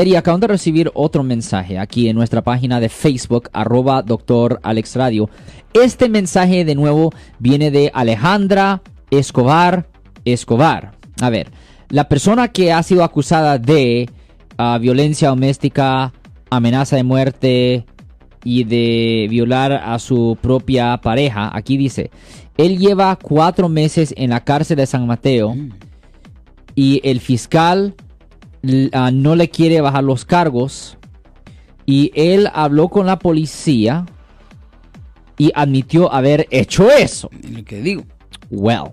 Y acabo de recibir otro mensaje aquí en nuestra página de Facebook, arroba doctor Alex Radio. Este mensaje de nuevo viene de Alejandra Escobar Escobar. A ver, la persona que ha sido acusada de ah, violencia doméstica, amenaza de muerte y de violar a su propia pareja, aquí dice, él lleva cuatro meses en la cárcel de San Mateo y el fiscal Ah, no le quiere bajar los cargos y él habló con la policía y admitió haber hecho eso. Lo que digo. Well.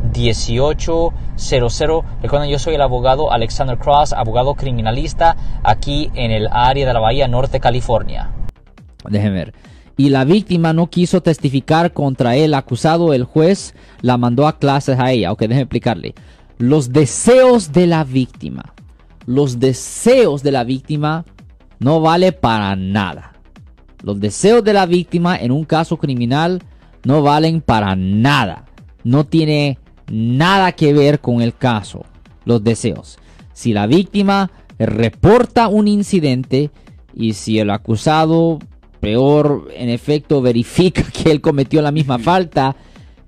1-800-530-1800. Recuerden, yo soy el abogado Alexander Cross, abogado criminalista aquí en el área de la Bahía Norte, California. Déjenme ver. Y la víctima no quiso testificar contra el acusado, el juez la mandó a clases a ella. Ok, déjenme explicarle. Los deseos de la víctima los deseos de la víctima no vale para nada. Los deseos de la víctima en un caso criminal no valen para nada. No tiene nada que ver con el caso, los deseos. Si la víctima reporta un incidente y si el acusado, peor, en efecto, verifica que él cometió la misma falta,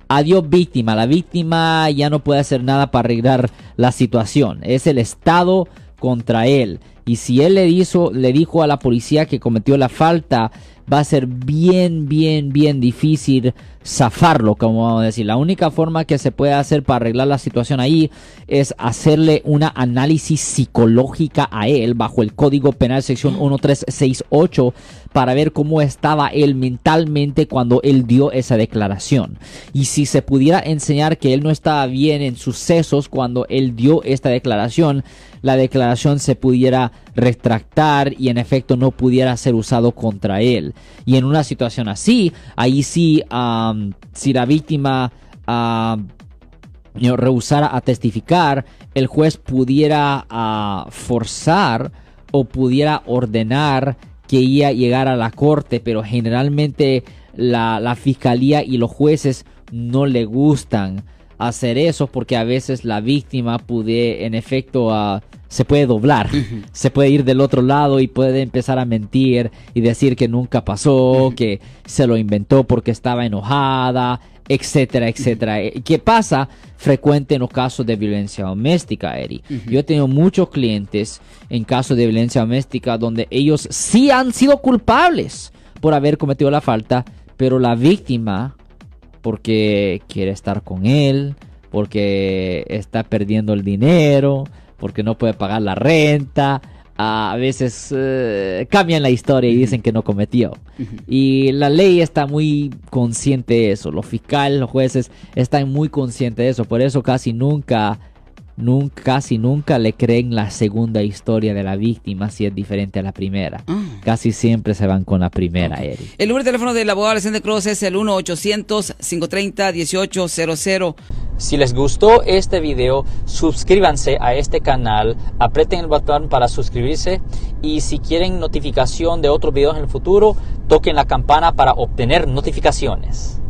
adiós víctima. La víctima ya no puede hacer nada para arreglar la situación. Es el Estado contra él. Y si él le, hizo, le dijo a la policía que cometió la falta, va a ser bien, bien, bien difícil zafarlo, como vamos a decir. La única forma que se puede hacer para arreglar la situación ahí es hacerle una análisis psicológica a él bajo el Código Penal sección 1368 para ver cómo estaba él mentalmente cuando él dio esa declaración. Y si se pudiera enseñar que él no estaba bien en sus sesos cuando él dio esta declaración, la declaración se pudiera retractar y en efecto no pudiera ser usado contra él. Y en una situación así, ahí sí, si la víctima rehusara a testificar, el juez pudiera ah, forzar o pudiera ordenar que ella llegara a la corte, pero generalmente la, la fiscalía y los jueces no le gustan hacer eso porque a veces la víctima puede en efecto se puede doblar, se puede ir del otro lado y puede empezar a mentir y decir que nunca pasó, que se lo inventó porque estaba enojada, etcétera, etcétera. Eh, ¿Qué pasa frecuente en los casos de violencia doméstica, Eri? Yo he tenido muchos clientes en casos de violencia doméstica donde ellos sí han sido culpables por haber cometido la falta, pero la víctima porque quiere estar con él, porque está perdiendo el dinero, porque no puede pagar la renta. A veces eh, cambian la historia y dicen que no cometió. Y la ley está muy consciente de eso. Los fiscales, los jueces están muy conscientes de eso. Por eso casi nunca nunca, casi nunca le creen la segunda historia de la víctima si es diferente a la primera. Ah. Casi siempre se van con la primera, Eric. El número de teléfono del abogado Alexander Cross es el 1-800-530-1800. Si les gustó este video, suscríbanse a este canal, aprieten el botón para suscribirse y si quieren notificación de otros videos en el futuro, toquen la campana para obtener notificaciones.